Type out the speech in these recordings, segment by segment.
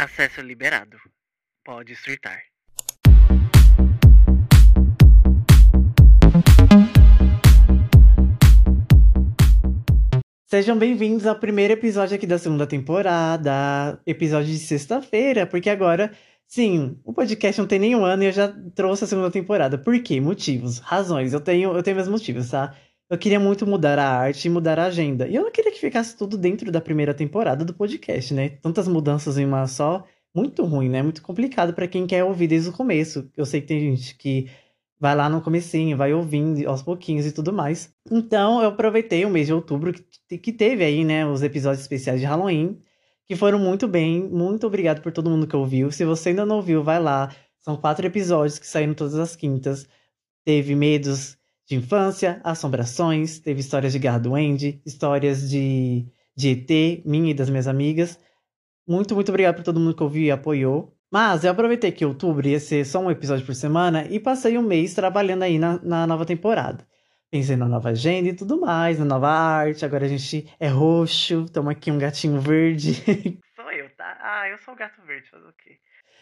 Acesso liberado. Pode surtar. Sejam bem-vindos ao primeiro episódio aqui da segunda temporada, episódio de sexta-feira, porque agora, sim, o podcast não tem nenhum ano e eu já trouxe a segunda temporada. Por quê? Motivos, razões. Eu tenho, eu tenho meus motivos, tá? Eu queria muito mudar a arte e mudar a agenda. E eu não queria que ficasse tudo dentro da primeira temporada do podcast, né? Tantas mudanças em uma só, muito ruim, né? Muito complicado para quem quer ouvir desde o começo. Eu sei que tem gente que vai lá no comecinho, vai ouvindo aos pouquinhos e tudo mais. Então, eu aproveitei o mês de outubro, que, que teve aí, né, os episódios especiais de Halloween, que foram muito bem. Muito obrigado por todo mundo que ouviu. Se você ainda não ouviu, vai lá. São quatro episódios que saíram todas as quintas. Teve medos de infância, assombrações, teve histórias de Garra histórias de, de ET, minha e das minhas amigas. Muito, muito obrigado por todo mundo que ouviu e apoiou. Mas eu aproveitei que outubro ia ser só um episódio por semana e passei um mês trabalhando aí na, na nova temporada. Pensei na nova agenda e tudo mais, na nova arte. Agora a gente é roxo, estamos aqui um gatinho verde. Sou eu, tá? Ah, eu sou o gato verde, fazer o quê?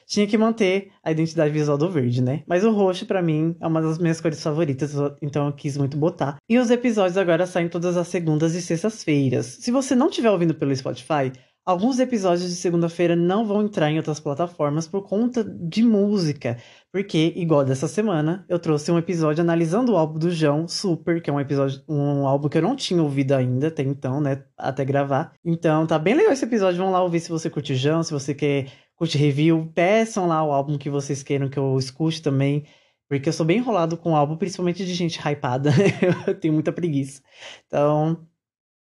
Tinha que manter a identidade visual do verde, né? Mas o roxo, para mim, é uma das minhas cores favoritas, então eu quis muito botar. E os episódios agora saem todas as segundas e sextas-feiras. Se você não estiver ouvindo pelo Spotify, Alguns episódios de segunda-feira não vão entrar em outras plataformas por conta de música. Porque, igual dessa semana, eu trouxe um episódio analisando o álbum do João, Super, que é um episódio, um álbum que eu não tinha ouvido ainda até então, né? Até gravar. Então tá bem legal esse episódio. Vão lá ouvir se você curte o João, se você quer curte review. Peçam lá o álbum que vocês queiram que eu escute também. Porque eu sou bem enrolado com o álbum, principalmente de gente hypada. eu tenho muita preguiça. Então,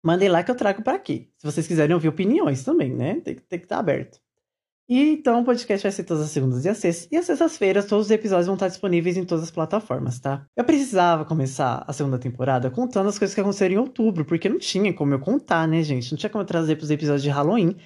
Mandei lá que eu trago para aqui. Se vocês quiserem ouvir opiniões também, né? Tem, tem que estar tá aberto. E então o podcast vai ser todas as segundas e as sextas. E às sextas-feiras todos os episódios vão estar disponíveis em todas as plataformas, tá? Eu precisava começar a segunda temporada contando as coisas que aconteceram em outubro, porque não tinha como eu contar, né, gente? Não tinha como eu trazer pros episódios de Halloween,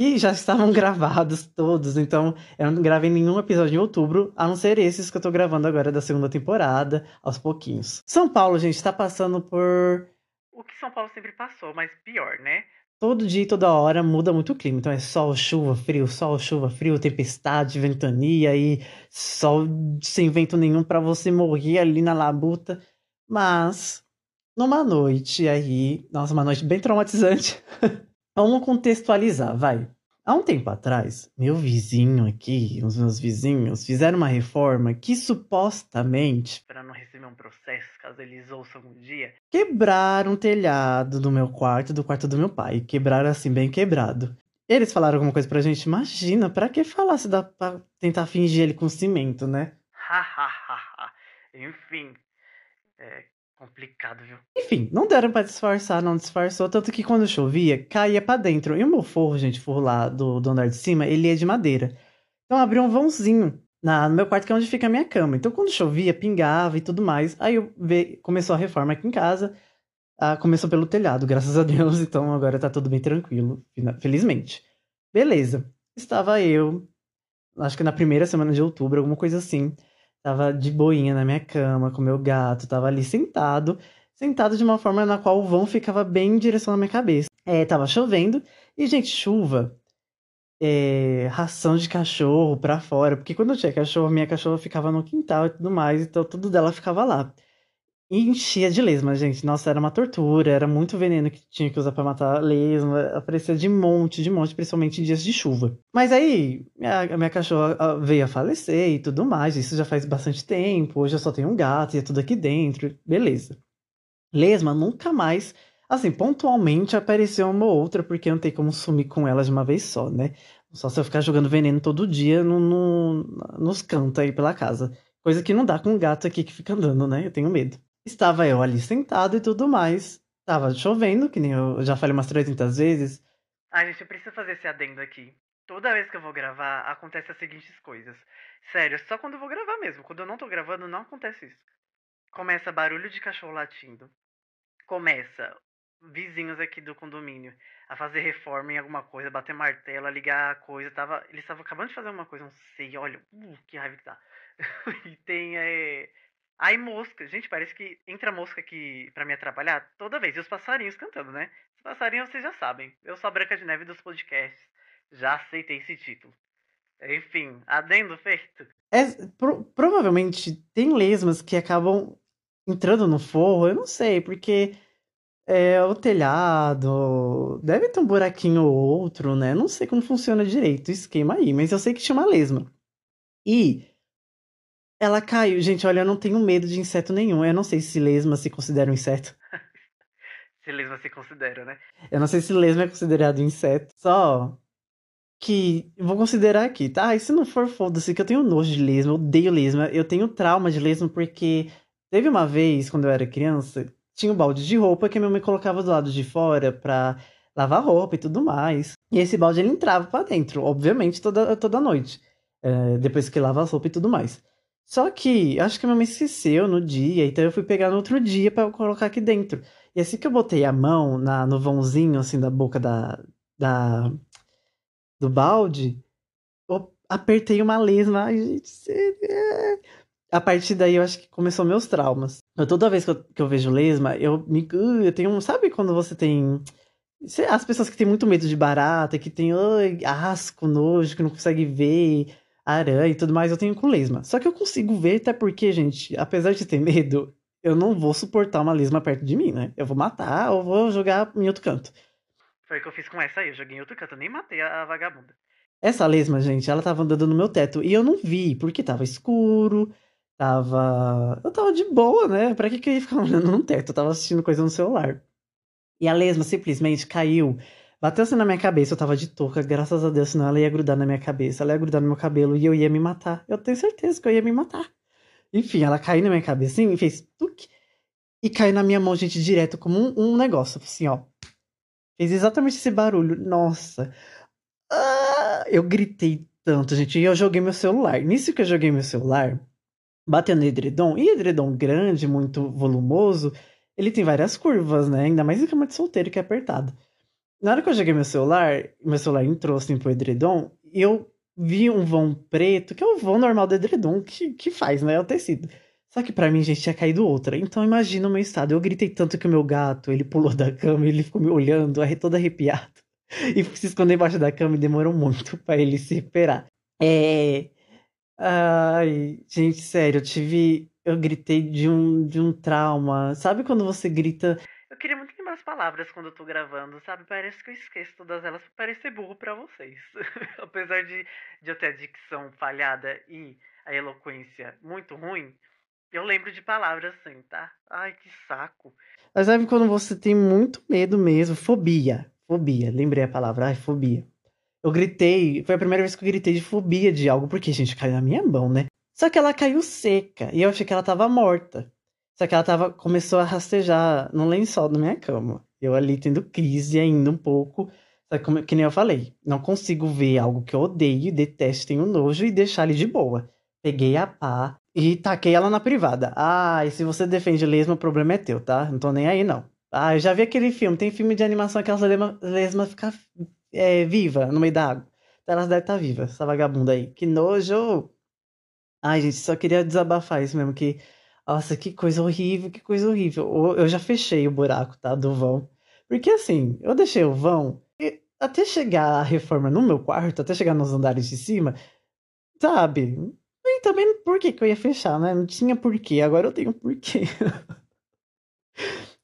que já estavam gravados todos. Então eu não gravei nenhum episódio em outubro, a não ser esses que eu tô gravando agora da segunda temporada, aos pouquinhos. São Paulo, gente, tá passando por o que São Paulo sempre passou, mas pior, né? Todo dia e toda hora muda muito o clima. Então é sol, chuva, frio, sol, chuva, frio, tempestade, ventania e sol sem vento nenhum para você morrer ali na labuta. Mas numa noite aí, nossa, uma noite bem traumatizante. Vamos contextualizar, vai. Há um tempo atrás, meu vizinho aqui, os meus vizinhos, fizeram uma reforma que supostamente. Para não receber um processo, caso eles ouçam um dia. Quebraram o telhado do meu quarto do quarto do meu pai. Quebraram assim, bem quebrado. Eles falaram alguma coisa pra gente? Imagina, pra que falar se dá pra tentar fingir ele com cimento, né? Hahaha. Enfim. É, Complicado, viu? Enfim, não deram para disfarçar, não disfarçou. Tanto que quando chovia, caía para dentro. E o meu forro, gente, forro lá do, do andar de cima, ele é de madeira. Então abriu um vãozinho na, no meu quarto, que é onde fica a minha cama. Então quando chovia, pingava e tudo mais. Aí eu ve, começou a reforma aqui em casa. Ah, começou pelo telhado, graças a Deus. Então agora tá tudo bem tranquilo, felizmente. Beleza. Estava eu, acho que na primeira semana de outubro, alguma coisa assim. Tava de boinha na minha cama com meu gato, tava ali sentado, sentado de uma forma na qual o vão ficava bem em direção à minha cabeça. É, tava chovendo, e, gente, chuva. É, ração de cachorro pra fora, porque quando eu tinha cachorro, minha cachorra ficava no quintal e tudo mais, então tudo dela ficava lá. Enchia de lesma, gente. Nossa, era uma tortura, era muito veneno que tinha que usar para matar lesma. Aparecia de monte, de monte, principalmente em dias de chuva. Mas aí, a minha cachorra veio a falecer e tudo mais. Isso já faz bastante tempo. Hoje eu só tenho um gato e é tudo aqui dentro. Beleza. Lesma nunca mais. Assim, pontualmente apareceu uma ou outra, porque não tem como sumir com ela de uma vez só, né? Só se eu ficar jogando veneno todo dia no, no, nos cantos aí pela casa. Coisa que não dá com um gato aqui que fica andando, né? Eu tenho medo. Estava eu ali sentado e tudo mais. Tava chovendo, que nem eu já falei umas 300 vezes. Ai, gente, eu preciso fazer esse adendo aqui. Toda vez que eu vou gravar, acontece as seguintes coisas. Sério, só quando eu vou gravar mesmo. Quando eu não tô gravando, não acontece isso. Começa barulho de cachorro latindo. Começa vizinhos aqui do condomínio a fazer reforma em alguma coisa, bater martelo, ligar a coisa. Tava, eles estavam acabando de fazer uma coisa, não sei, olha, uh, que raiva que tá. e tem é, Aí mosca, gente, parece que entra mosca aqui para me atrapalhar toda vez. E os passarinhos cantando, né? Os passarinhos vocês já sabem. Eu sou a Branca de Neve dos podcasts. Já aceitei esse título. Enfim, adendo feito. É, pro- provavelmente tem lesmas que acabam entrando no forro, eu não sei, porque é o telhado deve ter um buraquinho ou outro, né? Não sei como funciona direito o esquema aí, mas eu sei que tinha uma lesma. E ela caiu. Gente, olha, eu não tenho medo de inseto nenhum. Eu não sei se lesma se considera um inseto. Se lesma se considera, né? Eu não sei se lesma é considerado inseto. Só que vou considerar aqui, tá? E se não for, foda-se, que eu tenho nojo de lesma, eu odeio lesma. Eu tenho trauma de lesma porque teve uma vez, quando eu era criança, tinha um balde de roupa que a minha mãe colocava do lado de fora pra lavar roupa e tudo mais. E esse balde ele entrava pra dentro, obviamente, toda, toda noite. é, depois que lava a roupa e tudo mais. Só que acho que minha mãe esqueceu no dia, então eu fui pegar no outro dia eu colocar aqui dentro. E assim que eu botei a mão na, no vãozinho, assim, da boca da, da, do balde, eu apertei uma lesma. Ai, gente. A partir daí eu acho que começou meus traumas. Eu, toda vez que eu, que eu vejo lesma, eu me. uh, Eu tenho um. Sabe quando você tem. As pessoas que têm muito medo de barata, que tem ai, asco, nojo, que não consegue ver, aranha e tudo mais, eu tenho com lesma. Só que eu consigo ver, até porque, gente, apesar de ter medo, eu não vou suportar uma lesma perto de mim, né? Eu vou matar ou vou jogar em outro canto. Foi o que eu fiz com essa aí. Eu joguei em outro canto, eu nem matei a, a vagabunda. Essa lesma, gente, ela tava andando no meu teto e eu não vi, porque tava escuro, tava. Eu tava de boa, né? Pra que, que eu ia ficar olhando no teto? Eu tava assistindo coisa no celular. E a lesma simplesmente caiu, bateu assim na minha cabeça, eu tava de touca, graças a Deus, senão ela ia grudar na minha cabeça, ela ia grudar no meu cabelo e eu ia me matar. Eu tenho certeza que eu ia me matar. Enfim, ela caiu na minha cabeça assim, e fez tuque, e caiu na minha mão, gente, direto, como um, um negócio, assim, ó. Fez exatamente esse barulho. Nossa. Ah, eu gritei tanto, gente. E eu joguei meu celular. Nisso que eu joguei meu celular, bateu no edredom. E edredom grande, muito volumoso, ele tem várias curvas, né? Ainda mais em cama de solteiro que é apertado. Na hora que eu joguei meu celular, meu celular entrou assim pro edredom, e eu vi um vão preto, que é o vão normal do edredom, que, que faz, né? É o tecido. Só que pra mim, gente, tinha caído outra. Então imagina o meu estado. Eu gritei tanto que o meu gato, ele pulou da cama, ele ficou me olhando, todo arrepiado. E se esconder embaixo da cama e demorou muito pra ele se recuperar. É. Ai, gente, sério, eu tive. Eu gritei de um, de um trauma. Sabe quando você grita. As palavras quando eu tô gravando, sabe? Parece que eu esqueço todas elas pra parecer burro pra vocês. Apesar de, de eu ter a dicção falhada e a eloquência muito ruim, eu lembro de palavras assim, tá? Ai, que saco. Mas sabe quando você tem muito medo mesmo? Fobia. Fobia. Lembrei a palavra. Ai, fobia. Eu gritei. Foi a primeira vez que eu gritei de fobia de algo, porque, gente, caiu na minha mão, né? Só que ela caiu seca. E eu achei que ela tava morta. Só que ela tava, começou a rastejar no lençol da minha cama. Eu ali tendo crise ainda um pouco. Só que, como, que nem eu falei, não consigo ver algo que eu odeio, detesto, tenho nojo e deixar ali de boa. Peguei a pá e taquei ela na privada. Ah, e se você defende lesma, o problema é teu, tá? Não tô nem aí, não. Ah, eu já vi aquele filme. Tem filme de animação que as lesmas lesma ficam é, viva no meio da água. Então elas devem estar vivas, essa vagabunda aí. Que nojo! Ai, gente, só queria desabafar isso mesmo, que... Nossa, que coisa horrível, que coisa horrível. Eu- já fechei o buraco, tá, do vão. Porque assim, eu deixei o vão... e Até chegar a reforma no meu quarto, até chegar nos andares de cima, sabe? E também por que que eu ia fechar, né? Não tinha porquê, agora eu tenho porquê.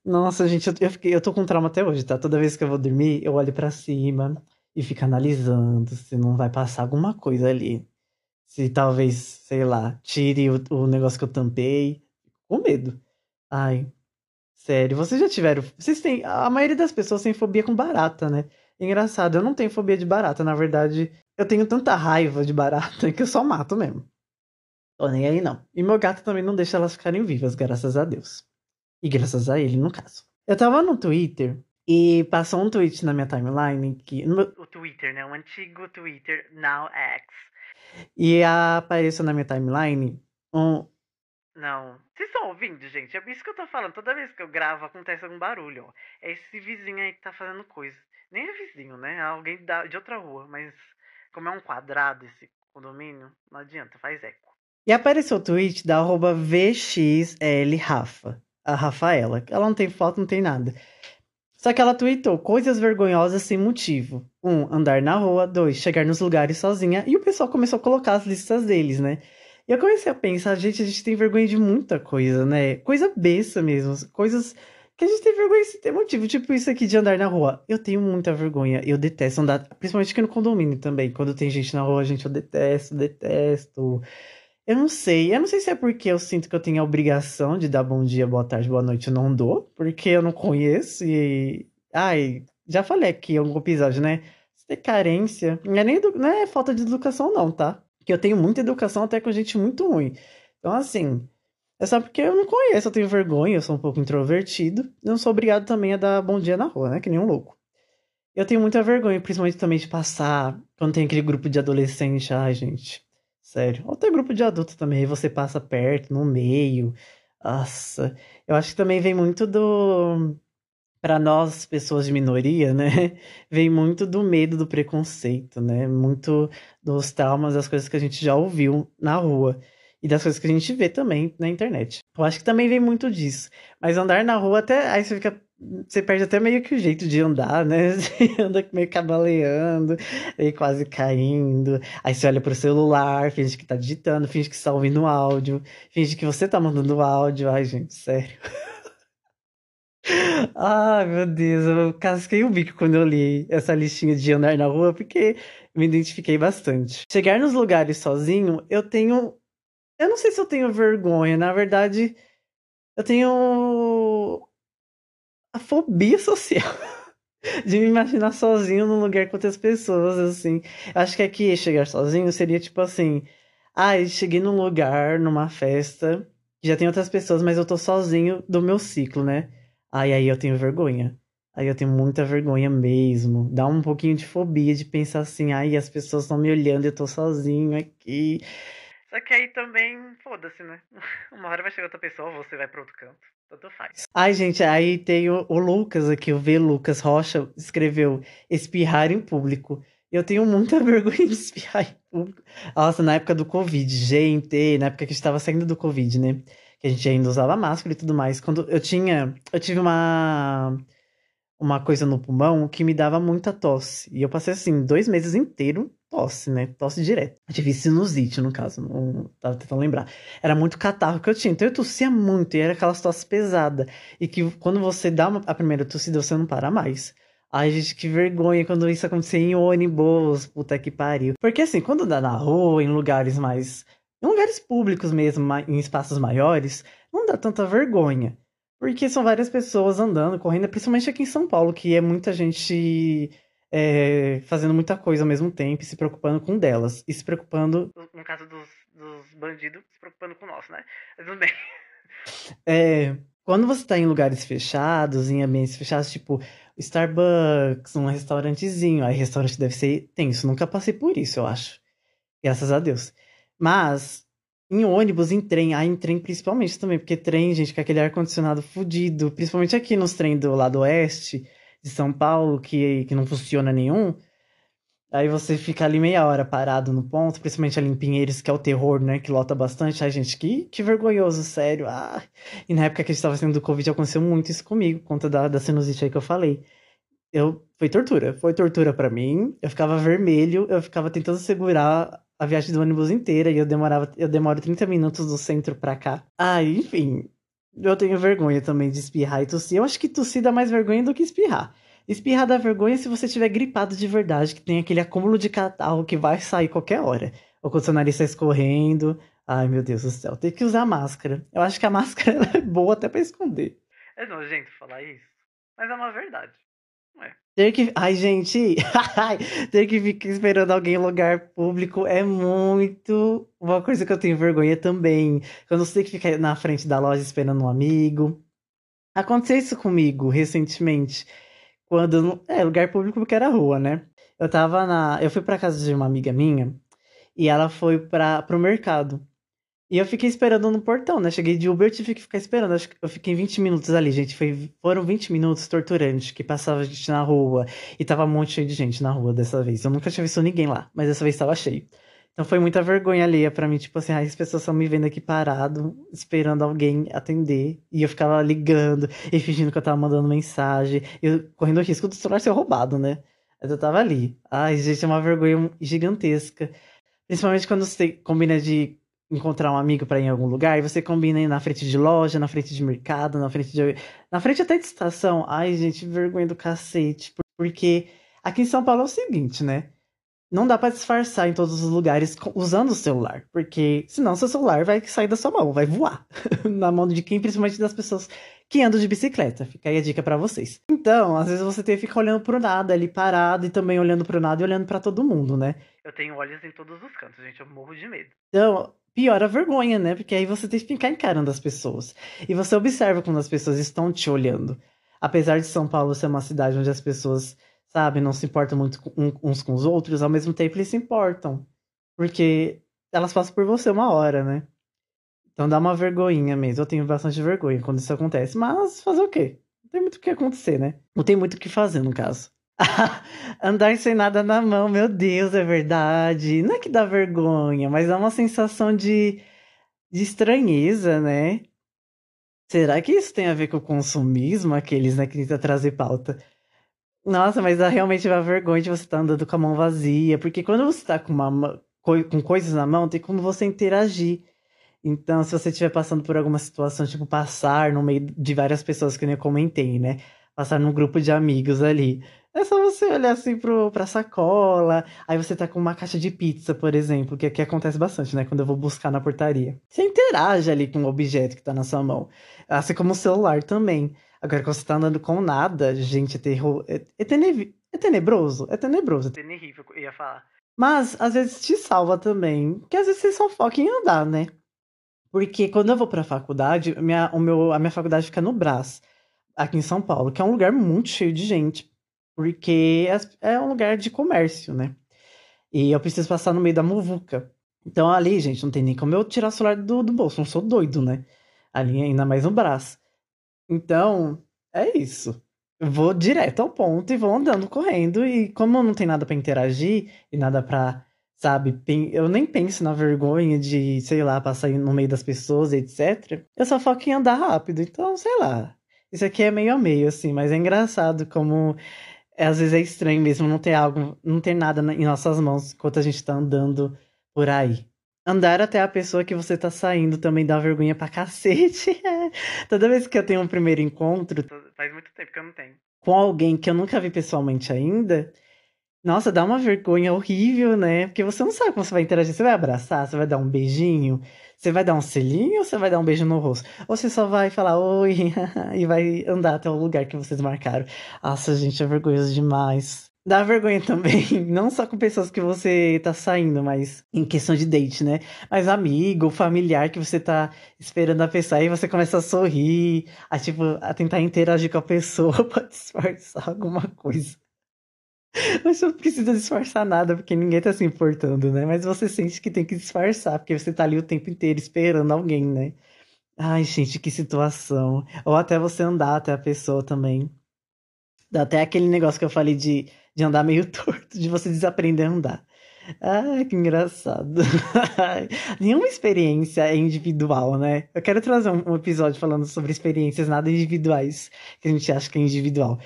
Nossa, gente, eu, fiquei, eu tô com trauma até hoje, tá? Toda vez que eu vou dormir, eu olho pra cima e fico analisando se não vai passar alguma coisa ali. Se talvez, sei lá, tire o, o negócio que eu tampei. Com medo. Ai, sério, vocês já tiveram. Vocês têm. A maioria das pessoas tem fobia com barata, né? Engraçado, eu não tenho fobia de barata. Na verdade, eu tenho tanta raiva de barata que eu só mato mesmo. Tô nem aí, não. E meu gato também não deixa elas ficarem vivas, graças a Deus. E graças a ele, no caso. Eu tava no Twitter e passou um tweet na minha timeline que. no O Twitter, né? O antigo Twitter, now X. e apareceu na minha timeline um. Não. Vocês estão ouvindo, gente? É isso que eu tô falando. Toda vez que eu gravo, acontece algum barulho, ó. É esse vizinho aí que tá fazendo coisa. Nem é vizinho, né? É alguém da, de outra rua. Mas como é um quadrado esse condomínio, não adianta, faz eco. E apareceu o tweet da arroba VXLRafa, a Rafaela. Ela não tem foto, não tem nada. Só que ela tweetou coisas vergonhosas sem motivo. Um, andar na rua. Dois, chegar nos lugares sozinha. E o pessoal começou a colocar as listas deles, né? E eu comecei a pensar, gente, a gente tem vergonha de muita coisa, né? Coisa besta mesmo. Coisas que a gente tem vergonha sem ter motivo. Tipo isso aqui de andar na rua. Eu tenho muita vergonha. Eu detesto andar, principalmente aqui no condomínio também. Quando tem gente na rua, gente, eu detesto, detesto. Eu não sei. Eu não sei se é porque eu sinto que eu tenho a obrigação de dar bom dia, boa tarde, boa noite. Eu não dou, porque eu não conheço e. Ai, já falei aqui em algum episódio, né? Você tem carência. Não é nem edu... não é falta de educação, não, tá? Que eu tenho muita educação até com gente muito ruim. Então, assim. É só porque eu não conheço, eu tenho vergonha, eu sou um pouco introvertido. Não sou obrigado também a dar bom dia na rua, né? Que nem um louco. Eu tenho muita vergonha, principalmente também de passar quando tem aquele grupo de adolescente. Ai, gente. Sério. Ou tem grupo de adulto também, aí você passa perto, no meio. Nossa. Eu acho que também vem muito do. Para nós, pessoas de minoria, né? Vem muito do medo do preconceito, né? Muito dos traumas, das coisas que a gente já ouviu na rua e das coisas que a gente vê também na internet. Eu acho que também vem muito disso. Mas andar na rua até. Aí você fica. Você perde até meio que o jeito de andar, né? Você anda meio cabaleando, aí quase caindo. Aí você olha pro celular, finge que tá digitando, finge que está ouvindo áudio, finge que você tá mandando áudio. Ai, gente, sério. Ai, meu Deus, eu casquei o bico quando eu li essa listinha de andar na rua, porque me identifiquei bastante. Chegar nos lugares sozinho, eu tenho eu não sei se eu tenho vergonha, na verdade, eu tenho a fobia social de me imaginar sozinho num lugar com outras pessoas, assim. Acho que aqui chegar sozinho seria tipo assim: ai, ah, cheguei num lugar, numa festa, já tem outras pessoas, mas eu tô sozinho do meu ciclo, né? Ai, aí eu tenho vergonha. Aí eu tenho muita vergonha mesmo. Dá um pouquinho de fobia de pensar assim, ai, as pessoas estão me olhando e eu tô sozinho aqui. Só que aí também, foda-se, né? Uma hora vai chegar outra pessoa, você vai pra outro canto. Tanto faz. Ai, gente, aí tem o, o Lucas aqui, o V. Lucas Rocha, escreveu espirrar em público. Eu tenho muita vergonha de espirrar em público. Nossa, na época do Covid, gente, na época que a gente tava saindo do Covid, né? Que a gente ainda usava máscara e tudo mais. Quando eu tinha. Eu tive uma. Uma coisa no pulmão que me dava muita tosse. E eu passei assim, dois meses inteiro tosse, né? Tosse direto. Eu tive sinusite, no caso, não tava tentando lembrar. Era muito catarro que eu tinha, então eu tossia muito, e era aquelas tosses pesadas. E que quando você dá uma, a primeira tossida, você não para mais. Ai, gente, que vergonha quando isso acontecia em ônibus, puta que pariu. Porque assim, quando dá na rua, em lugares mais. Em lugares públicos mesmo, em espaços maiores, não dá tanta vergonha. Porque são várias pessoas andando, correndo, principalmente aqui em São Paulo, que é muita gente é, fazendo muita coisa ao mesmo tempo e se preocupando com delas. E se preocupando. No caso dos, dos bandidos, se preocupando com nosso, né? Mas tudo bem. É, quando você tá em lugares fechados, em ambientes fechados, tipo Starbucks, um restaurantezinho, aí restaurante deve ser tenso. Nunca passei por isso, eu acho. Graças a Deus. Mas em ônibus, em trem, ah, em trem principalmente também, porque trem, gente, com aquele ar-condicionado fudido, principalmente aqui nos trem do lado oeste, de São Paulo que, que não funciona nenhum. Aí você fica ali meia hora parado no ponto, principalmente ali em Pinheiros, que é o terror, né? Que lota bastante. Ai, gente, que, que vergonhoso, sério. Ah. E na época que a gente tava saindo do Covid, aconteceu muito isso comigo, por conta da, da sinusite aí que eu falei. Eu, foi tortura, foi tortura para mim. Eu ficava vermelho, eu ficava tentando segurar a viagem do ônibus inteira e eu demorava, eu demoro 30 minutos do centro para cá. Ah, enfim, eu tenho vergonha também de espirrar e tossir. Eu acho que tossir dá mais vergonha do que espirrar. Espirrar dá vergonha se você tiver gripado de verdade, que tem aquele acúmulo de catarro que vai sair qualquer hora. Ou quando seu nariz está escorrendo. Ai, meu Deus do céu. Tem que usar máscara. Eu acho que a máscara é boa até para esconder. É nojento falar isso, mas é uma verdade. Ter que. Ai, gente. ter que ficar esperando alguém em lugar público é muito. Uma coisa que eu tenho vergonha também. Quando você tem que ficar na frente da loja esperando um amigo. Aconteceu isso comigo recentemente. Quando. É, lugar público porque era rua, né? Eu tava na. Eu fui pra casa de uma amiga minha. E ela foi para pro mercado. E eu fiquei esperando no portão, né? Cheguei de Uber, tive que ficar esperando. Acho que eu fiquei 20 minutos ali, gente. Foi, foram 20 minutos torturantes, que passava gente na rua. E tava um monte de gente na rua dessa vez. Eu nunca tinha visto ninguém lá, mas dessa vez tava cheio. Então foi muita vergonha alheia pra mim, tipo assim, ah, as pessoas estão me vendo aqui parado, esperando alguém atender. E eu ficava ligando e fingindo que eu tava mandando mensagem. Eu correndo o risco do celular ser roubado, né? Mas eu tava ali. Ai, gente, é uma vergonha gigantesca. Principalmente quando você combina de encontrar um amigo para ir em algum lugar e você combina ir na frente de loja, na frente de mercado, na frente de. Na frente até de estação. Ai, gente, vergonha do cacete. Porque aqui em São Paulo é o seguinte, né? não dá para disfarçar em todos os lugares usando o celular, porque senão seu celular vai sair da sua mão, vai voar na mão de quem, principalmente das pessoas que andam de bicicleta. Fica aí a dica para vocês. Então, às vezes você tem que ficar olhando pro nada ali parado e também olhando pro nada e olhando para todo mundo, né? Eu tenho olhos em todos os cantos, gente, eu morro de medo. Então, pior a vergonha, né? Porque aí você tem que ficar encarando as pessoas. E você observa quando as pessoas estão te olhando. Apesar de São Paulo ser uma cidade onde as pessoas sabe? Não se importam muito uns com os outros, ao mesmo tempo eles se importam. Porque elas passam por você uma hora, né? Então dá uma vergonhinha mesmo. Eu tenho bastante vergonha quando isso acontece. Mas fazer o quê? Não tem muito o que acontecer, né? Não tem muito o que fazer, no caso. Andar sem nada na mão, meu Deus, é verdade. Não é que dá vergonha, mas é uma sensação de, de estranheza, né? Será que isso tem a ver com o consumismo, aqueles né, que tentam trazer pauta? Nossa, mas dá realmente uma vergonha de você estar tá andando com a mão vazia, porque quando você está com, com coisas na mão, tem como você interagir. Então, se você estiver passando por alguma situação, tipo passar no meio de várias pessoas, que nem eu comentei, né? Passar num grupo de amigos ali. É só você olhar assim pro, pra sacola, aí você tá com uma caixa de pizza, por exemplo, que aqui acontece bastante, né? Quando eu vou buscar na portaria. Você interage ali com o objeto que tá na sua mão. Assim como o celular também. Agora, quando você tá andando com nada, gente, é terror. É, é, tene... é tenebroso. É tenebroso. É terrível, eu ia falar. Mas, às vezes, te salva também. Porque às vezes você só foca em andar, né? Porque quando eu vou pra faculdade, minha, o meu, a minha faculdade fica no Brás, aqui em São Paulo, que é um lugar muito cheio de gente. Porque é, é um lugar de comércio, né? E eu preciso passar no meio da muvuca. Então ali, gente, não tem nem como eu tirar o celular do, do bolso. Não sou doido, né? Ali ainda mais no Brás. Então, é isso. Eu vou direto ao ponto e vou andando correndo. E como não tem nada para interagir e nada para, sabe, eu nem penso na vergonha de, sei lá, passar no meio das pessoas, etc. Eu só foco em andar rápido. Então, sei lá. Isso aqui é meio a meio, assim, mas é engraçado como às vezes é estranho mesmo não ter algo, não ter nada em nossas mãos enquanto a gente tá andando por aí. Andar até a pessoa que você tá saindo também dá vergonha pra cacete. Toda vez que eu tenho um primeiro encontro. Faz muito tempo que eu não tenho. Com alguém que eu nunca vi pessoalmente ainda. Nossa, dá uma vergonha horrível, né? Porque você não sabe como você vai interagir. Você vai abraçar, você vai dar um beijinho, você vai dar um selinho ou você vai dar um beijo no rosto? Ou você só vai falar oi e vai andar até o lugar que vocês marcaram. Nossa, gente, é vergonhoso demais. Dá vergonha também, não só com pessoas que você tá saindo, mas em questão de date, né? Mas amigo, familiar que você tá esperando a pessoa e você começa a sorrir, a tipo, a tentar interagir com a pessoa pra disfarçar alguma coisa. Mas você não precisa disfarçar nada, porque ninguém tá se importando, né? Mas você sente que tem que disfarçar, porque você tá ali o tempo inteiro esperando alguém, né? Ai, gente, que situação. Ou até você andar até a pessoa também. Dá até aquele negócio que eu falei de de andar meio torto, de você desaprender a andar. Ai, que engraçado. Nenhuma experiência é individual, né? Eu quero trazer um, um, episódio falando sobre experiências nada individuais, que a gente acha que é individual.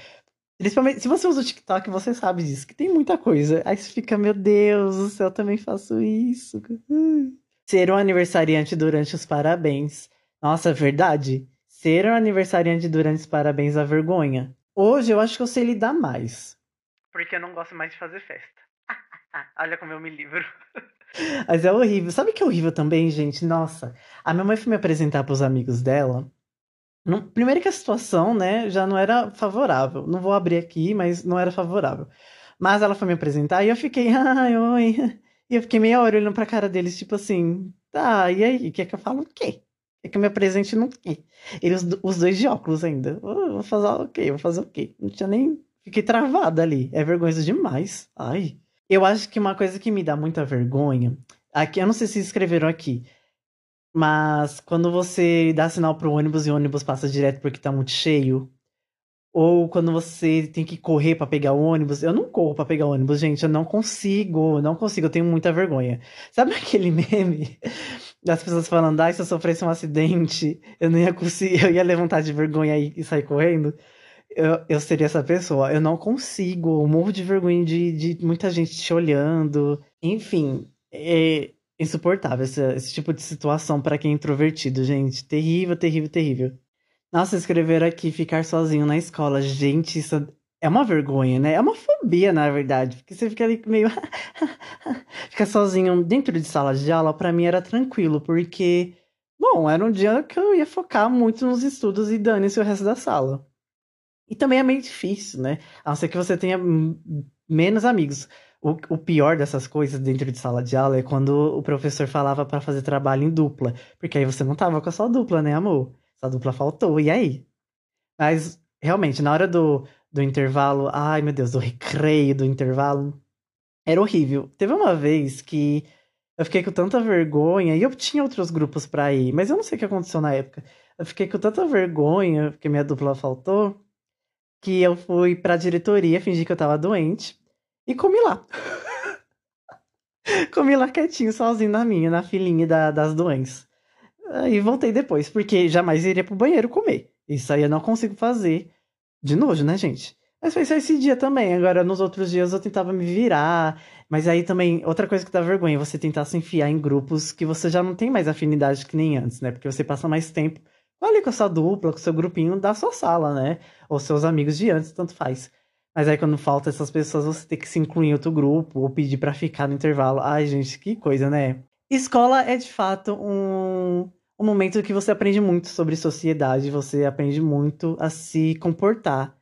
Principalmente, se você usa o TikTok, você sabe disso, que tem muita coisa. Aí você fica, meu Deus do céu, eu também faço isso. Ser um aniversariante durante os parabéns. Nossa, é verdade. Ser um aniversariante durante os parabéns a vergonha. Hoje eu acho que eu sei lidar mais. Porque eu não gosto mais de fazer festa. Olha como eu me livro. Mas é horrível. Sabe que é horrível também, gente? Nossa, a minha mãe foi me apresentar para os amigos dela. No, primeiro que a situação, né, já não era favorável. Não vou abrir aqui, mas não era favorável. Mas ela foi me apresentar e eu fiquei, ai, oi. E eu fiquei meia hora olhando pra cara deles, tipo assim, tá, e aí? Quer que eu falo o quê? Quer que eu me apresente no quê? Eles, os dois de óculos ainda. Oh, vou fazer o quê? Vou fazer o quê? Não tinha nem Fiquei travada ali. É vergonhoso demais. Ai. Eu acho que uma coisa que me dá muita vergonha. Aqui, eu não sei se escreveram aqui. Mas quando você dá sinal pro ônibus e o ônibus passa direto porque tá muito cheio. Ou quando você tem que correr para pegar o ônibus. Eu não corro para pegar o ônibus, gente. Eu não consigo. Não consigo. Eu tenho muita vergonha. Sabe aquele meme das pessoas falando: ai, se eu sofresse um acidente, eu não ia conseguir. Eu ia levantar de vergonha e sair correndo? Eu, eu seria essa pessoa. Eu não consigo. Eu morro de vergonha de, de muita gente te olhando. Enfim, é insuportável esse, esse tipo de situação para quem é introvertido, gente. Terrível, terrível, terrível. Nossa, escrever aqui ficar sozinho na escola. Gente, isso é uma vergonha, né? É uma fobia, na verdade. Porque você fica ali meio. ficar sozinho dentro de sala de aula, para mim era tranquilo, porque. Bom, era um dia que eu ia focar muito nos estudos e dane-se o resto da sala. E também é meio difícil, né? A não ser que você tenha menos amigos. O, o pior dessas coisas dentro de sala de aula é quando o professor falava para fazer trabalho em dupla. Porque aí você não tava com a sua dupla, né, amor? Essa dupla faltou, e aí? Mas, realmente, na hora do, do intervalo, ai meu Deus, do recreio do intervalo, era horrível. Teve uma vez que eu fiquei com tanta vergonha, e eu tinha outros grupos pra ir, mas eu não sei o que aconteceu na época. Eu fiquei com tanta vergonha, porque minha dupla faltou, que eu fui pra diretoria, fingi que eu tava doente, e comi lá. comi lá quietinho, sozinho na minha, na filinha da, das doenças. Aí voltei depois, porque jamais iria pro banheiro comer. Isso aí eu não consigo fazer. De nojo, né, gente? Mas foi só esse dia também. Agora, nos outros dias eu tentava me virar. Mas aí também, outra coisa que dá vergonha, você tentar se enfiar em grupos que você já não tem mais afinidade que nem antes, né? Porque você passa mais tempo ali com a sua dupla, com o seu grupinho da sua sala, né? Ou seus amigos de antes, tanto faz. Mas aí quando falta essas pessoas, você tem que se incluir em outro grupo ou pedir para ficar no intervalo. Ai, gente, que coisa, né? Escola é de fato um um momento que você aprende muito sobre sociedade, você aprende muito a se comportar,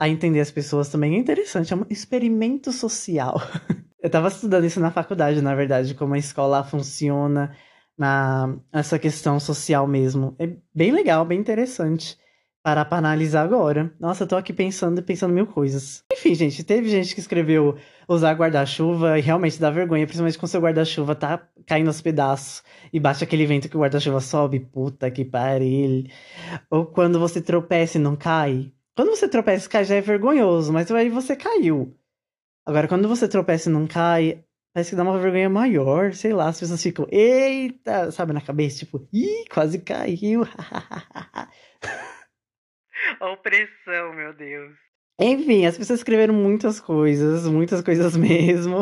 a entender as pessoas também. É interessante, é um experimento social. Eu estava estudando isso na faculdade, na verdade, como a escola funciona na essa questão social mesmo. É bem legal, bem interessante parar pra analisar agora. Nossa, eu tô aqui pensando e pensando mil coisas. Enfim, gente, teve gente que escreveu usar guarda-chuva e realmente dá vergonha, principalmente quando seu guarda-chuva tá caindo aos pedaços e bate aquele vento que o guarda-chuva sobe. Puta que pariu. Ou quando você tropeça e não cai. Quando você tropeça e cai já é vergonhoso, mas aí você caiu. Agora, quando você tropeça e não cai, parece que dá uma vergonha maior, sei lá, as pessoas ficam, eita, sabe, na cabeça, tipo, ih, quase caiu. Opressão, meu Deus. Enfim, as pessoas escreveram muitas coisas, muitas coisas mesmo,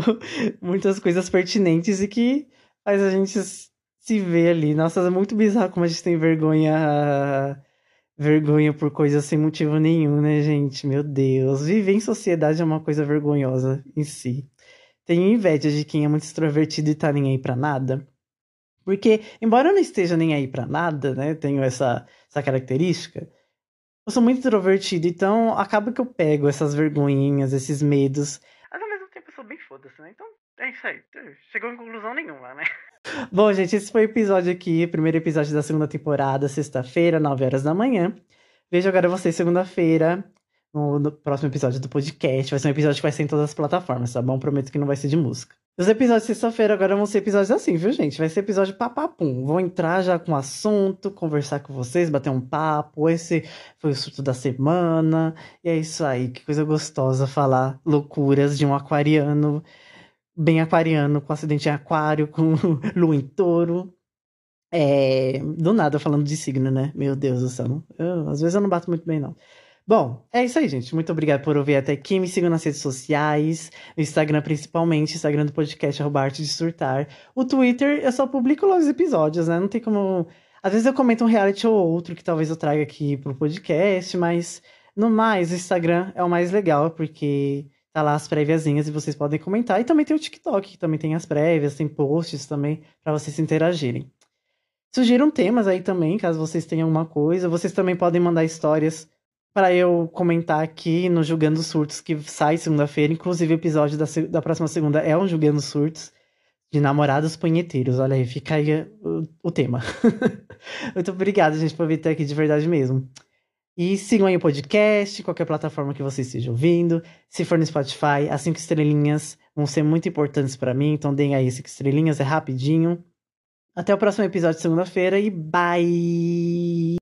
muitas coisas pertinentes e que faz a gente se ver ali. Nossa, é muito bizarro como a gente tem vergonha vergonha por coisas sem motivo nenhum, né, gente? Meu Deus, viver em sociedade é uma coisa vergonhosa em si. Tenho inveja de quem é muito extrovertido e tá nem aí pra nada. Porque, embora eu não esteja nem aí pra nada, né, tenho essa, essa característica, eu sou muito introvertido, então acaba que eu pego essas vergonhinhas, esses medos. Mas ao mesmo tempo eu sou bem foda-se, né? Então é isso aí. Chegou em conclusão nenhuma, né? Bom, gente, esse foi o episódio aqui, primeiro episódio da segunda temporada, sexta-feira, 9 horas da manhã. Vejo agora vocês segunda-feira, no, no, próximo episódio do podcast. Vai ser um episódio que vai ser em todas as plataformas, tá bom? Prometo que não vai ser de música. Os episódios de sexta-feira agora vão ser episódios assim, viu, gente? Vai ser episódio papapum. Vou entrar já com assunto, conversar com vocês, bater um papo. Esse foi o surto da semana. E é isso aí, que coisa gostosa falar loucuras de um aquariano, bem aquariano, com acidente em aquário, com lua em touro. É, do nada falando de signo, né? Meu Deus do céu. Eu, às vezes eu não bato muito bem, não. Bom, é isso aí, gente. Muito obrigado por ouvir até aqui. Me sigam nas redes sociais, no Instagram principalmente, Instagram do podcast, arte de surtar. O Twitter, eu só publico os episódios, né? Não tem como... Às vezes eu comento um reality ou outro que talvez eu traga aqui pro podcast, mas no mais, o Instagram é o mais legal, porque tá lá as préviazinhas e vocês podem comentar. E também tem o TikTok, que também tem as prévias, tem posts também para vocês interagirem. Sugiram temas aí também, caso vocês tenham alguma coisa. Vocês também podem mandar histórias para eu comentar aqui no Julgando Surtos, que sai segunda-feira. Inclusive, o episódio da, da próxima segunda é um Julgando Surtos de namorados punheteiros. Olha aí, fica aí o, o tema. Muito obrigada, gente, por vir até aqui de verdade mesmo. E sigam aí o podcast, qualquer plataforma que você esteja ouvindo. Se for no Spotify, as cinco estrelinhas vão ser muito importantes para mim, então deem aí cinco estrelinhas, é rapidinho. Até o próximo episódio de segunda-feira e bye!